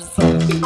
sei.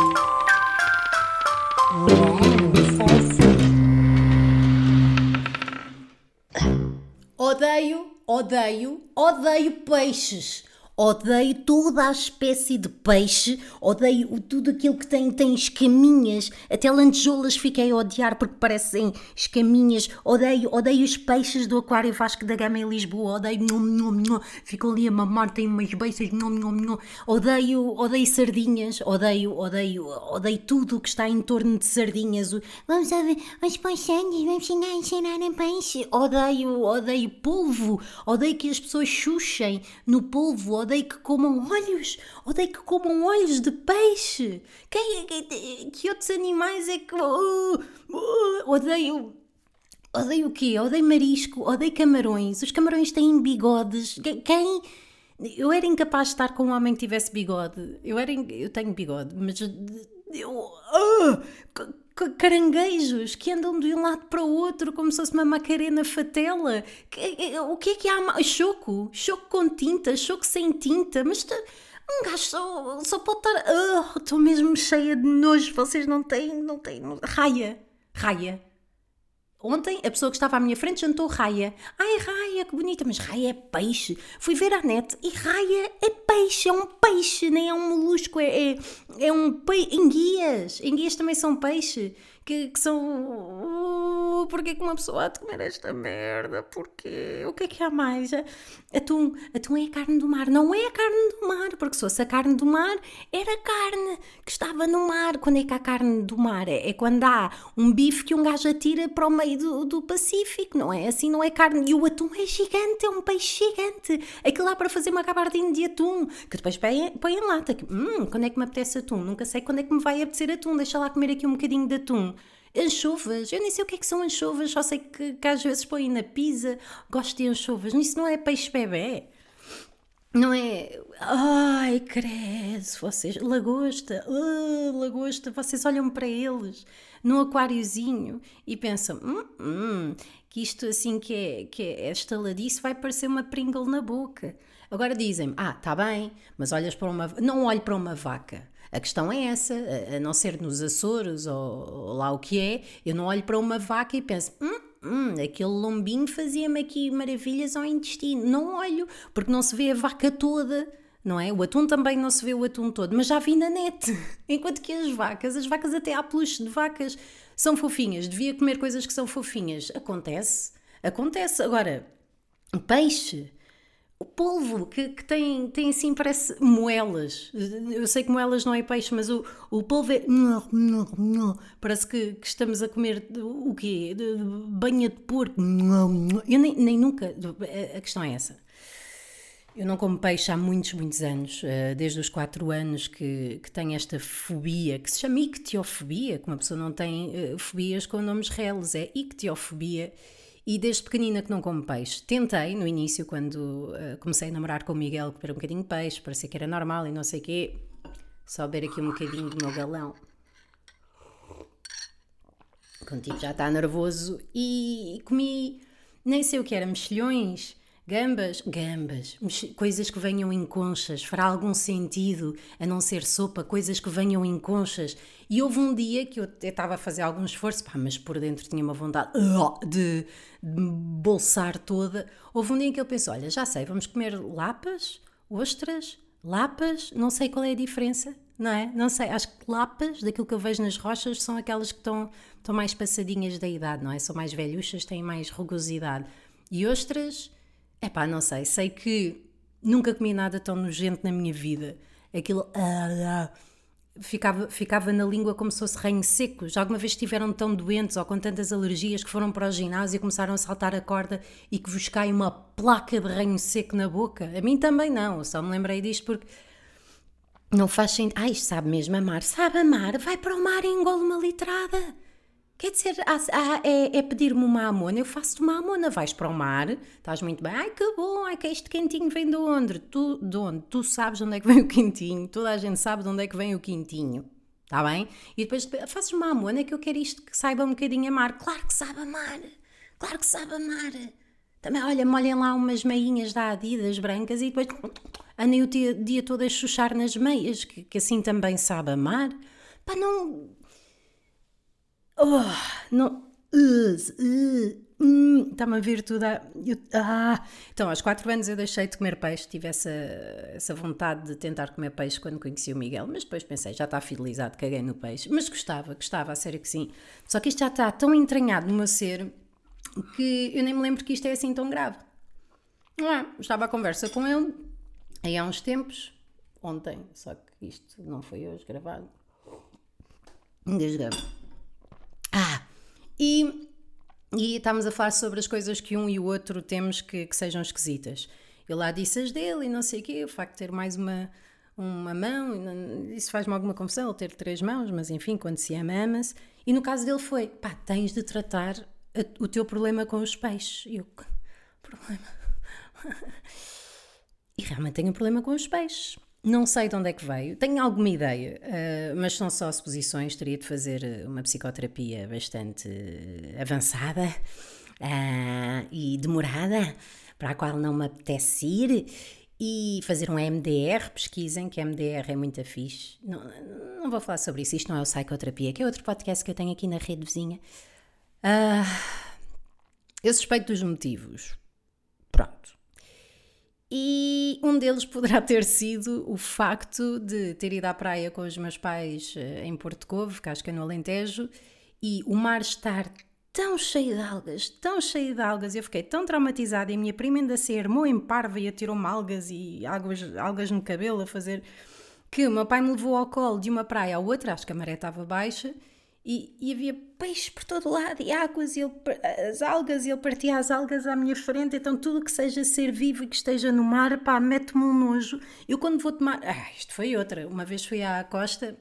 Odeio, odeio, odeio peixes. Odeio toda a espécie de peixe, odeio tudo aquilo que tem, tem escaminhas, até lantejoulas fiquei a odiar porque parecem escaminhas, odeio, odeio os peixes do Aquário Vasco da Gama em Lisboa, odeio, nhom, nhom, nhom, ficam ali a mamar, tem umas beiças, nhom, nhom, nhom. odeio, odeio sardinhas, odeio, odeio, odeio tudo o que está em torno de sardinhas, vamos a ver, os peixinhos, vamos ensinar a ensinar a peixe, odeio, odeio polvo, odeio que as pessoas xuxem no polvo, odeio que comam olhos, odeio que comam olhos de peixe. Quem, que, que outros animais é que. Uh, uh, odeio. Odeio o quê? Odeio marisco, odeio camarões. Os camarões têm bigodes. Que- Quem. Eu era incapaz de estar com um homem que tivesse bigode. Eu, era, in- eu tenho bigode, mas. Eu, ca- caranguejos que andam de um lado para o outro como se fosse uma macarena fatela. Que- O que é que há? Choco? Choco com tinta, choco sem tinta. Mas tu- um gajo só, só pode estar. Ah, Estou mesmo cheia de nojo. Vocês não têm. Não têm. Raia. Raia. Ontem a pessoa que estava à minha frente jantou raia. Ai, raia, que bonita, mas raia é peixe. Fui ver a net e raia é peixe, é um peixe, nem é um molusco, é, é, é um peixe. Enguias, enguias também são peixe, que, que são. Uh, Porquê que uma pessoa há de comer esta merda? Porquê? O que é que há mais? Atum, atum é a carne do mar. Não é a carne do mar, porque se fosse a carne do mar, era carne que estava no mar. Quando é que há carne do mar? É, é quando há um bife que um gajo atira para o meio do, do Pacífico, não é? Assim não é carne. E o atum é gigante, é um peixe gigante. Aquilo lá para fazer uma gabardina de atum, que depois põe, em lata. Hum, quando é que me apetece atum? Nunca sei quando é que me vai apetecer atum. Deixa lá comer aqui um bocadinho de atum. Anchovas, eu nem sei o que é que são anchovas, só sei que, que às vezes põem na pizza. Gosto de anchovas, isso não é peixe bebê. Não é. Ai, credo, vocês. Lagosta, ah, lagosta, vocês olham para eles num aquáriozinho e pensam: hum, hum, que isto assim que é, que é estaladiço vai parecer uma Pringle na boca. Agora dizem-me: ah, tá bem, mas olhas para uma. Não olho para uma vaca. A questão é essa, a- não ser nos Açores ou, ou lá o que é, eu não olho para uma vaca e penso: hum, Hum, aquele lombinho fazia-me aqui maravilhas ao intestino. Não olho, porque não se vê a vaca toda, não é? O atum também não se vê o atum todo, mas já vi na net. Enquanto que as vacas, as vacas até há peluche de vacas, são fofinhas. Devia comer coisas que são fofinhas. Acontece, acontece. Agora, peixe, o polvo, que, que tem, tem assim, parece moelas. Eu sei que moelas não é peixe, mas o, o polvo é. Parece que, que estamos a comer o quê? Banha de porco. Eu nem, nem nunca. A questão é essa. Eu não como peixe há muitos, muitos anos, eh, desde os 4 anos que, que tenho esta fobia, que se chama ictiofobia, que uma pessoa não tem eh, fobias com nomes reles, é ictiofobia. E desde pequenina que não como peixe. Tentei no início, quando eh, comecei a namorar com o Miguel, comer um bocadinho de peixe, parecia que era normal e não sei o quê. Só beber aqui um bocadinho do meu galão. Tipo já está nervoso. E comi, nem sei o que era, mexilhões, gambas, gambas, coisas que venham em conchas. Fará algum sentido a não ser sopa, coisas que venham em conchas. E houve um dia que eu estava a fazer algum esforço, pá, mas por dentro tinha uma vontade de, bolsar toda. Houve um dia em que eu pensei: olha, já sei, vamos comer lapas, ostras, lapas, não sei qual é a diferença, não é? Não sei, acho que lapas, daquilo que eu vejo nas rochas, são aquelas que estão, estão mais passadinhas da idade, não é? São mais velhuchas, têm mais rugosidade. E ostras, é pá, não sei, sei que nunca comi nada tão nojento na minha vida. Aquilo. ah, ah, ficava, ficava na língua como se fosse ranho seco. Já alguma vez estiveram tão doentes ou com tantas alergias que foram para o ginásio e começaram a saltar a corda e que vos cai uma placa de ranho seco na boca? A mim também não, só me lembrei disto porque não faz sentido. Ai, isto sabe mesmo amar. Sabe amar? Vai para o mar e engole uma litrada. Quer dizer, é, é pedir-me uma amona, eu faço-te uma amona, vais para o mar, estás muito bem, ai que bom, ai que este quentinho vem de onde? Tu, de onde? Tu sabes de onde é que vem o quentinho, toda a gente sabe de onde é que vem o quentinho, está bem? E depois fazes uma amona que eu quero isto que saiba um bocadinho amar, claro que sabe amar, claro que sabe amar. Também, olha, molhem lá umas meinhas da Adidas brancas e depois andem o dia, dia todo a chuchar nas meias, que, que assim também sabe amar. Pá, não. Oh, não. Está-me a vir tudo a... eu, ah. Então, aos 4 anos eu deixei de comer peixe, tive essa, essa vontade de tentar comer peixe quando conheci o Miguel, mas depois pensei, já está fidelizado, caguei no peixe. Mas gostava, gostava, a sério que sim. Só que isto já está tão entranhado no meu ser que eu nem me lembro que isto é assim tão grave. Não é? Estava à conversa com ele aí há uns tempos, ontem, só que isto não foi hoje gravado. Ah, e, e estávamos a falar sobre as coisas que um e o outro temos que, que sejam esquisitas. Eu lá disse as dele e não sei o quê, o facto de ter mais uma, uma mão, isso faz-me alguma confusão, ele ter três mãos, mas enfim, quando se ama, ama-se. E no caso dele foi, pá, tens de tratar a, o teu problema com os peixes. E eu, problema? e realmente tenho um problema com os peixes. Não sei de onde é que veio, tenho alguma ideia, uh, mas são só suposições. Teria de fazer eh, uma psicoterapia bastante eh, avançada uh, e demorada, para a qual não me apetece ir, e fazer um MDR. Pesquisem que MDR é muito fixe. Não, não vou falar sobre isso, isto não é o psicoterapia, que é outro podcast que eu tenho aqui na rede vizinha. Uh, eu suspeito dos motivos. Pronto. E um deles poderá ter sido o facto de ter ido à praia com os meus pais eh, em Porto Covo, Casca no Alentejo, e o mar estar tão cheio de algas, tão cheio de algas, eu fiquei tão traumatizada e a minha prima ainda se armou em parva e atirou-me algas e algas, algas no cabelo a fazer que o meu pai me levou ao colo de uma praia à outra, acho que a maré estava baixa, e, e, havia peixes por todo lado e águas e ele, as algas e ele partia as algas à minha frente. Então tudo que seja ser vivo e que esteja no mar pá, mete-me um nojo. Eu quando vou tomar, ah, isto foi outra. Uma vez fui à costa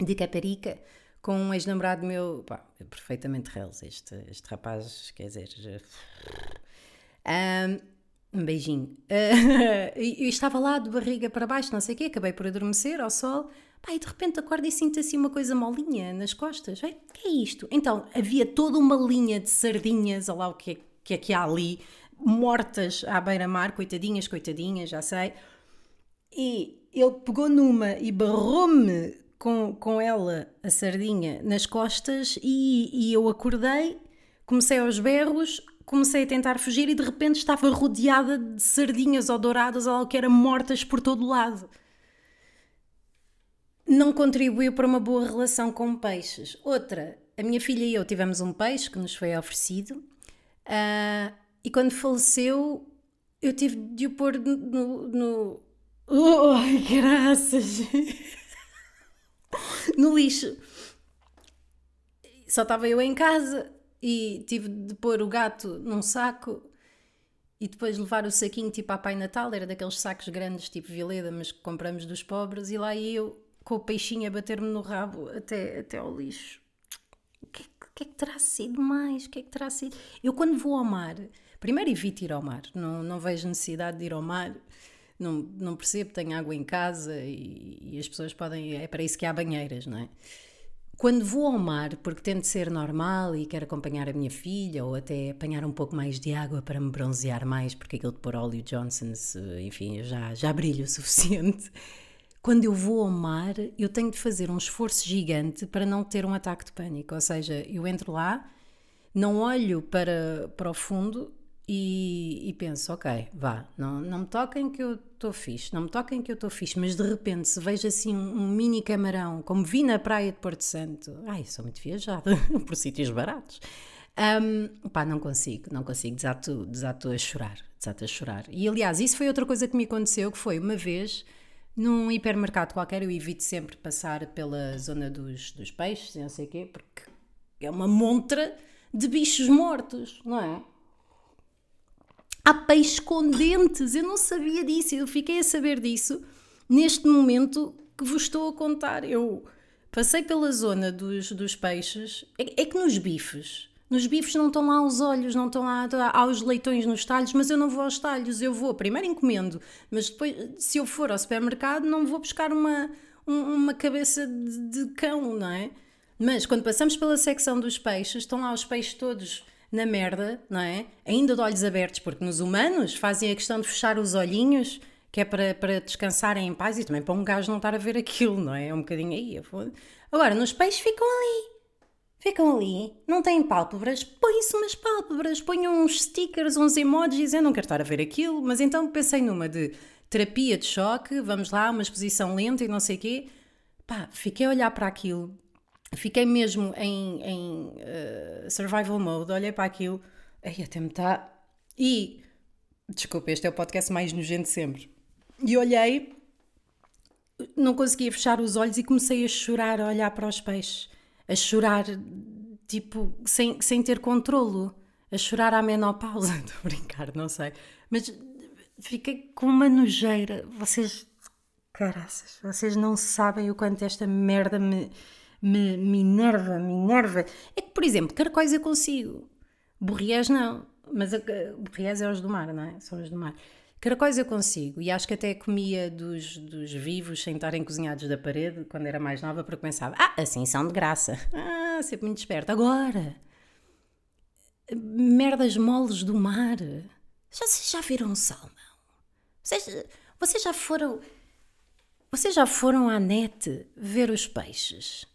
de Caparica com um ex-namorado meu. Pá, perfeitamente reles este, este rapaz, quer dizer um, um beijinho. Eu estava lá de barriga para baixo, não sei o quê, acabei por adormecer ao sol E de repente acordo e sinto assim uma coisa molinha nas costas. O que é isto? Então, havia toda uma linha de sardinhas, olha lá o que é, que é que há ali, mortas à beira-mar, coitadinhas, coitadinhas, já sei. E ele pegou numa e barrou-me com, com ela, a sardinha, nas costas e, e eu acordei, comecei aos berros, comecei a tentar fugir e de repente estava rodeada de sardinhas ou douradas ou algo que era mortas por todo lado não contribuiu para uma boa relação com peixes. Outra, a minha filha e eu tivemos um peixe que nos foi oferecido uh, e quando faleceu eu tive de o pôr no. no... Oh, ai, graças! no lixo. Só estava eu em casa e tive de pôr o gato num saco e depois levar o saquinho tipo a Pai Natal, era daqueles sacos grandes tipo Vileda, mas que compramos dos pobres, e lá eu com o peixinho a bater-me no rabo até, até ao lixo. O que, é que, é que terá sido mais? O que é que terá sido? Eu, quando vou ao mar, primeiro evito ir ao mar, não, não vejo necessidade de ir ao mar. Não, não percebo, tenho água em casa e, e as pessoas podem. É para isso que há banheiras, não é? Quando vou ao mar, porque tento ser normal e quero acompanhar a minha filha ou até apanhar um pouco mais de água para me bronzear mais, porque aquilo de pôr óleo Johnson's, enfim, já, já brilho o suficiente quando eu vou ao mar, eu tenho de fazer um esforço gigante para não ter um ataque de pânico. Ou seja, eu entro lá, não olho para, para o fundo e, e penso, ok, vá, não, não me toquem que eu estou fixe, não me toquem que eu estou fixe, mas de repente se vejo assim um, um, mini camarão, como vi na praia de Porto Santo, ai, sou muito viajada por sítios baratos. Um, pá, não consigo, não consigo, desato, desato a chorar, desato a chorar. E aliás, isso foi outra coisa que me aconteceu, que foi uma vez num hipermercado qualquer, eu evito sempre passar pela zona dos, dos peixes, não sei o quê, porque é uma montra de bichos mortos, não é? Há peixes com dentes, eu não sabia disso, eu fiquei a saber disso neste momento que vos estou a contar. Eu passei pela zona dos, dos peixes, é, é que nos bifes nos bifes não estão lá os olhos, não estão lá, há os leitões nos talhos, mas eu não vou aos talhos, eu vou, primeiro encomendo, mas depois, se eu for ao supermercado, não vou buscar uma, uma cabeça de, de cão, não é? Mas quando passamos pela secção dos peixes, estão lá os peixes todos na merda, não é? Ainda de olhos abertos, porque nos humanos fazem a questão de fechar os olhinhos, que é para, para descansarem em paz e também para um gajo não estar a ver aquilo, não é? É um bocadinho aí. Agora, nos peixes ficam ali. Ficam ali, não têm pálpebras, põem-se umas pálpebras, ponham uns stickers, uns emojis, eu não quero estar a ver aquilo, mas então pensei numa de terapia de choque, vamos lá, uma exposição lenta e não sei o quê. Pá, fiquei a olhar para aquilo, fiquei mesmo em, em uh, survival mode, olhei para aquilo, aí até me está. E, desculpa, este é o podcast mais nojento sempre. E olhei, não conseguia fechar os olhos e comecei a chorar, a olhar para os peixes, a chorar, tipo, sem, sem ter controlo, a chorar à menopausa. Estou a brincar, não sei. Mas fiquei com uma nojeira. Vocês, caraças, vocês não sabem o quanto esta merda me me, me enerva, me enerva. É que, por exemplo, caracóis eu consigo, borriés não, mas a, borriés é os do mar, não é? São os do mar. Caracóis eu consigo e acho que até comia dos, dos vivos sem estarem cozinhados da parede quando era mais nova para começar. Ah, assim são de graça. Ah, sempre muito esperto. Agora, merdas moles do mar. Já, já viram salmão? Vocês, vocês já foram. Vocês já foram à net ver os peixes?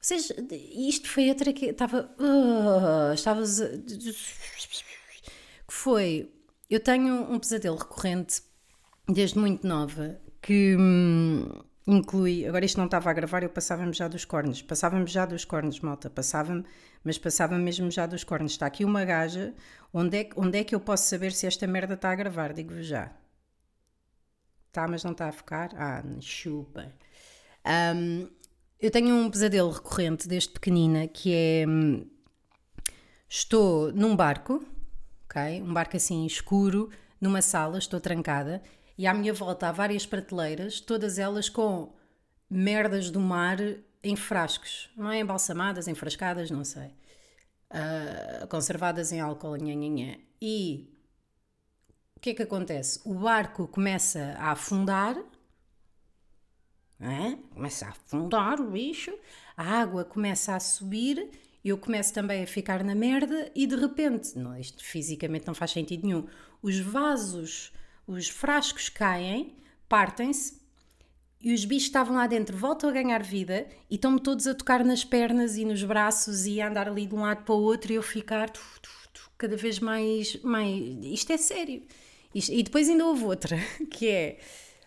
Vocês, isto foi outra que estava. Uh, estava. Que foi. Eu tenho um pesadelo recorrente desde muito nova que hum, inclui. Agora isto não estava a gravar, eu passava-me já dos cornos. Passava-me já dos cornos, malta. Passava-me, mas passava-me mesmo já dos cornos. Está aqui uma gaja. Onde é, onde é que eu posso saber se esta merda está a gravar? Digo-vos já. Está, mas não está a focar? Ah, chupa. Um, eu tenho um pesadelo recorrente desde pequenina que é. Hum, estou num barco, ok? Um barco assim escuro, numa sala, estou trancada e à minha volta há várias prateleiras, todas elas com merdas do mar em frascos, não é embalsamadas, enfrascadas, não sei. Uh, conservadas em álcool, nha, nha, nha. E o que é que acontece? O barco começa a afundar é? começa a afundar o bicho, a água começa a subir, eu começo também a ficar na merda e de repente, não, isto fisicamente não faz sentido nenhum, os vasos, os frascos caem, partem-se e os bichos estavam lá dentro voltam a ganhar vida e estão-me todos a tocar nas pernas e nos braços e a andar ali de um lado para o outro e eu ficar cada vez mais, mais. Isto é sério. Isto, e depois ainda houve outra, que é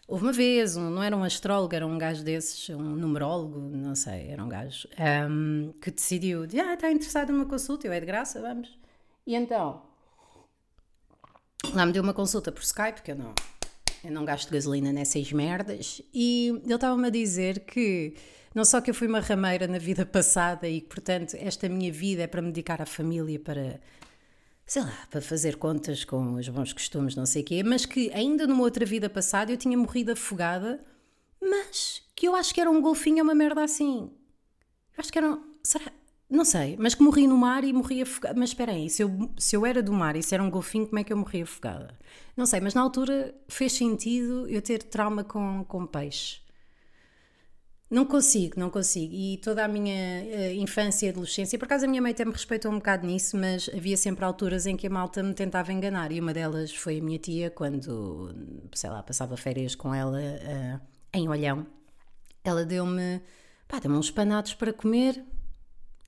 Houve uma vez, um, não era um astrólogo, era um gajo desses, um numerólogo, não sei, era um gajo, um, que decidiu, de, ah, está interessado numa consulta, eu é de graça, vamos. E então, lá me deu uma consulta por Skype, porque eu não, eu não gasto gasolina nessas merdas, e ele estava-me a dizer que não só que eu fui uma rameira na vida passada e que, portanto, esta minha vida é para me dedicar à família, para sei lá, para fazer contas com os bons costumes, não sei o quê, mas que ainda numa outra vida passada eu tinha morrido afogada, mas que eu acho que era um golfinho, uma merda assim. Eu acho que era. Um, será? Não sei, mas que morri no mar e morri afogada. Mas espera aí, se eu, se eu era do mar e se era um golfinho, como é que eu morri afogada? Não sei, mas na altura fez sentido eu ter trauma com, com peixe. Não consigo, não consigo. E toda a minha uh, infância e adolescência, por acaso a minha mãe até me respeitou um bocado nisso, mas havia sempre alturas em que a malta me tentava enganar. E uma delas foi a minha tia, quando, sei lá, passava férias com ela uh, em Olhão. Ela deu-me, pá, deu-me uns panados para comer,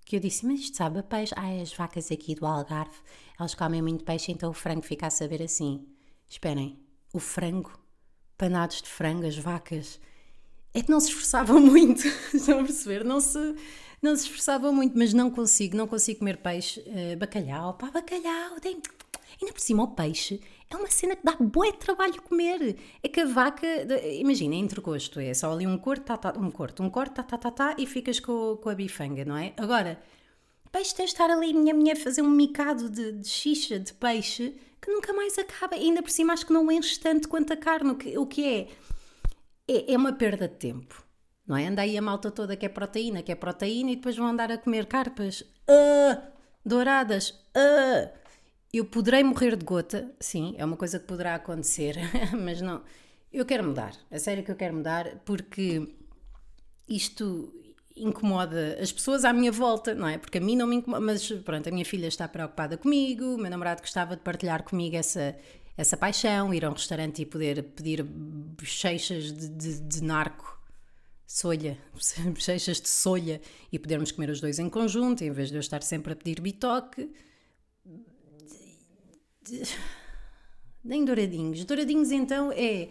que eu disse, mas isto sabe a peixe? Ah, as vacas aqui do Algarve, elas comem muito peixe, então o frango fica a saber assim. Esperem, o frango, panados de frango, as vacas é que não se esforçavam muito, estão a perceber? Não se, não se esforçavam muito, mas não consigo, não consigo comer peixe, uh, bacalhau, pá, bacalhau, tem... ainda por cima o peixe é uma cena que dá bué trabalho comer. É que a vaca, imagina, entre gosto, é só ali um corte, tá, tá, um corte, um corte, tá, tá, tá, tá, e ficas com, com a bifanga, não é? Agora, peixe tens de estar ali, minha, minha, fazer um micado de, de xixa, de peixe, que nunca mais acaba. E ainda por cima acho que não enche tanto quanto a carne, o que, o que é é, é uma perda de tempo. Não é? Anda aí a malta toda que é proteína, que é proteína, e depois vão andar a comer carpas uh, douradas. Uh. Eu poderei morrer de gota, sim, é uma coisa que poderá acontecer, mas não. Eu quero mudar, é sério que eu quero mudar, porque isto incomoda as pessoas à minha volta, não é? Porque a mim não me incomoda, mas pronto, a minha filha está preocupada comigo, o meu namorado gostava de partilhar comigo essa, essa paixão, ir a um restaurante e poder pedir bochechas de, de, de narco, solha, bochechas de solha e podermos comer os dois em conjunto, em vez de eu estar sempre a pedir bitoque. Nem douradinhos. Douradinhos então é,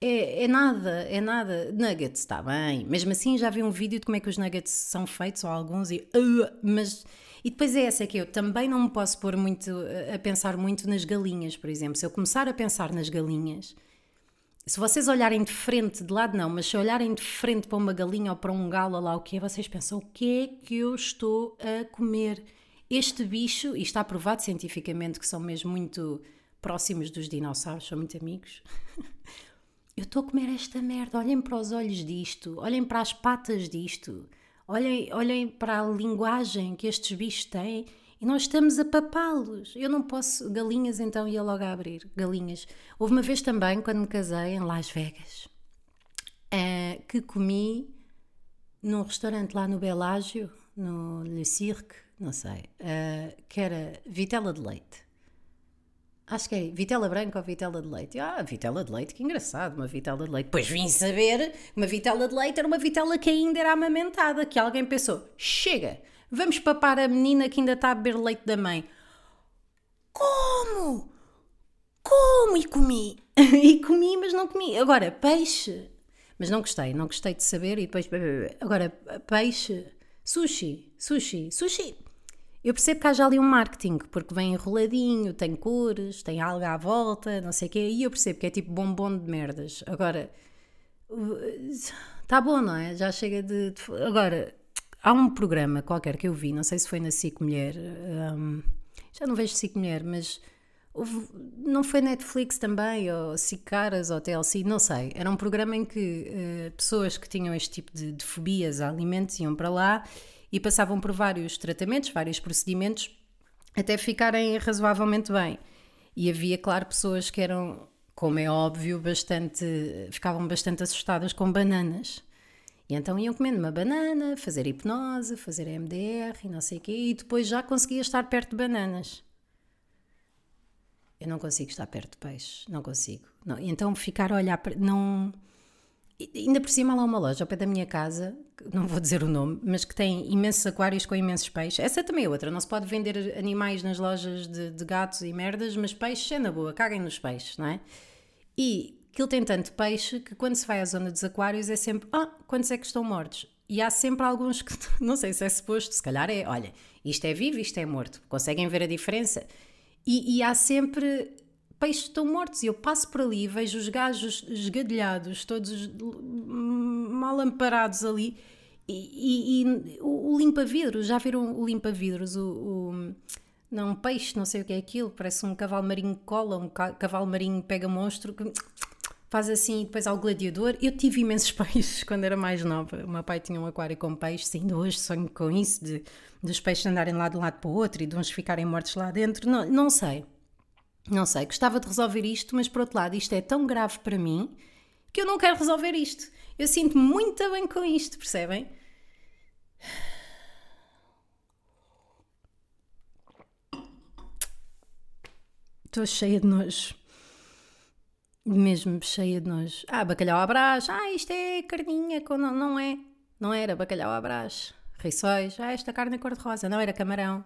é, é nada, é nada. Nuggets, está bem. Mesmo assim já vi um vídeo de como é que os nuggets são feitos, ou alguns, e, uh, mas e depois é essa que eu também não me posso pôr muito a pensar muito nas galinhas, por exemplo. Se eu começar a pensar nas galinhas, se vocês olharem de frente, de lado não, mas se olharem de frente para uma galinha ou para um galo, lá o que é, vocês pensam: o que é que eu estou a comer? Este bicho, e está provado cientificamente que são mesmo muito próximos dos dinossauros, são muito amigos. eu estou a comer esta merda. Olhem para os olhos disto, olhem para as patas disto. Olhem, olhem para a linguagem que estes bichos têm e nós estamos a papá-los. Eu não posso. Galinhas, então ia logo a abrir. Galinhas. Houve uma vez também, quando me casei em Las Vegas, uh, que comi num restaurante lá no Belágio, no Le Cirque, não sei, uh, que era vitela de leite. Acho que é vitela branca ou vitela de leite. Ah, vitela de leite, que engraçado, uma vitela de leite. Pois vim saber, uma vitela de leite era uma vitela que ainda era amamentada, que alguém pensou, chega, vamos papar a menina que ainda está a beber leite da mãe. Como? Como? E comi. e comi, mas não comi. Agora, peixe. Mas não gostei, não gostei de saber e depois... Agora, peixe, sushi, sushi, sushi eu percebo que haja ali um marketing, porque vem enroladinho, tem cores, tem algo à volta, não sei o quê, e eu percebo que é tipo bombom de merdas. Agora, está bom, não é? Já chega de, de, Agora, há um programa qualquer que eu vi, não sei se foi na SIC Mulher, um, já não vejo SIC Mulher, mas houve, não foi Netflix também, ou SIC Caras, ou TLC, não sei. Era um programa em que uh, pessoas que tinham este tipo de, de fobias a alimentos iam para lá e passavam por vários tratamentos, vários procedimentos, até ficarem razoavelmente bem. E havia, claro, pessoas que eram, como é óbvio, bastante, ficavam bastante assustadas com bananas. E então iam comendo uma banana, fazer hipnose, fazer MDR e não sei o quê, e depois já conseguia estar perto de bananas. Eu não consigo estar perto de peixe, não consigo. Não. Então ficar a olhar para. Não, ainda por cima lá uma loja ao pé da minha casa, não vou dizer o nome, mas que tem imensos aquários com imensos peixes. Essa também é outra, não se pode vender animais nas lojas de, de gatos e merdas, mas peixes é na boa, caguem nos peixes, não é? E aquilo tem tanto peixe que quando se vai à zona dos aquários é sempre, ah, quantos é que estão mortos? E há sempre alguns que, não sei se é suposto, se calhar é, olha, isto é vivo, isto é morto. Conseguem ver a diferença? E, e há sempre peixes estão mortos. E eu passo por ali e vejo os gajos esgadelhados, todos mal amparados ali. E, e, e o, o limpa-vidros, já viram o limpa-vidros? O, o, não, um peixe, não sei o que é aquilo, parece um cavalo marinho cola, um cavalo marinho pega monstro, que faz assim e depois ao gladiador. Eu tive imensos peixes quando era mais nova. O meu pai tinha um aquário com peixes, ainda hoje sonho com isso, de, dos peixes andarem lá de um lado para o outro e de uns ficarem mortos lá dentro. Não, não sei. Não sei, gostava de resolver isto, mas por outro lado, isto é tão grave para mim que eu não quero resolver isto. Eu sinto-me muito bem com isto, percebem? Estou cheia de nojo. Mesmo cheia de nojo. Ah, bacalhau à brás. Ah, isto é carninha. Não, não é. Não era bacalhau à brás. Rissóis. Ah, esta carne é cor-de-rosa. Não era camarão.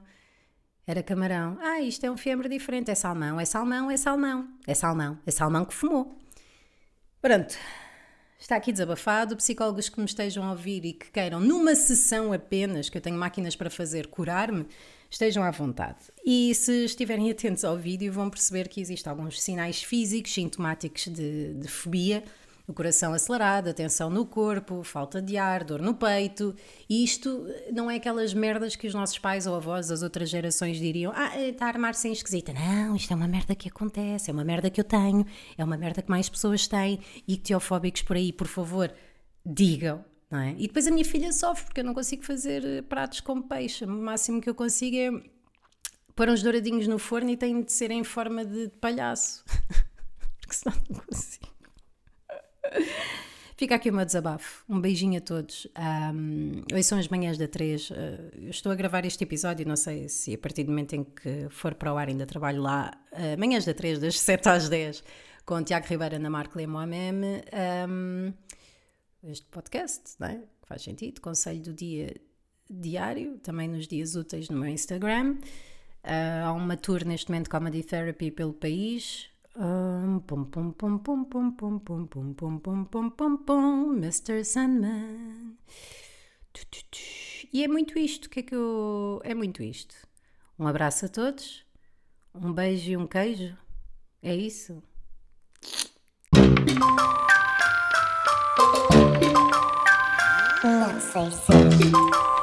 Era camarão. Ah, isto é um fiambre diferente. É salmão, é salmão, é salmão. É salmão, é salmão que fumou. Pronto. Está aqui desabafado. Psicólogos que me estejam a ouvir e que queiram, numa sessão apenas, que eu tenho máquinas para fazer, curar-me, estejam à vontade. E se estiverem atentos ao vídeo, vão perceber que existem alguns sinais físicos, sintomáticos de, de fobia o coração acelerado, a tensão no corpo, falta de ar, dor no peito. E isto não é aquelas merdas que os nossos pais ou avós das outras gerações diriam: Ah, está a armar-se em esquisita. Não, isto é uma merda que acontece, é uma merda que eu tenho, é uma merda que mais pessoas têm. E teofóbicos por aí, por favor, digam. Não é? E depois a minha filha sofre porque eu não consigo fazer eh, pratos com peixe. O máximo que eu consigo é pôr uns douradinhos no forno e tem de ser em forma de palhaço. porque senão não consigo. Fica aqui o meu desabafo. Um beijinho a todos. Um, hoje são as manhãs da 3. Uh, eu estou a gravar este episódio, não sei se a partir do momento em que for para o ar ainda trabalho lá. Uh, manhãs da 3, das 7 às 10, com Tiago Ribeiro, Ana Marco e. Um, este podcast, não é? Faz sentido. Conselho do dia diário, também nos dias úteis no meu Instagram. Uh, há uma tour neste momento Comedy Therapy pelo país. Um, pum, pum, pum, pum, pum, pum, pum, pum, pum, pum, pum, pum, pum, Mr. Sandman. E é muito isto, que é que eu... É muito isto. Um abraço a todos, um beijo e um queijo. É isso. Não sei se.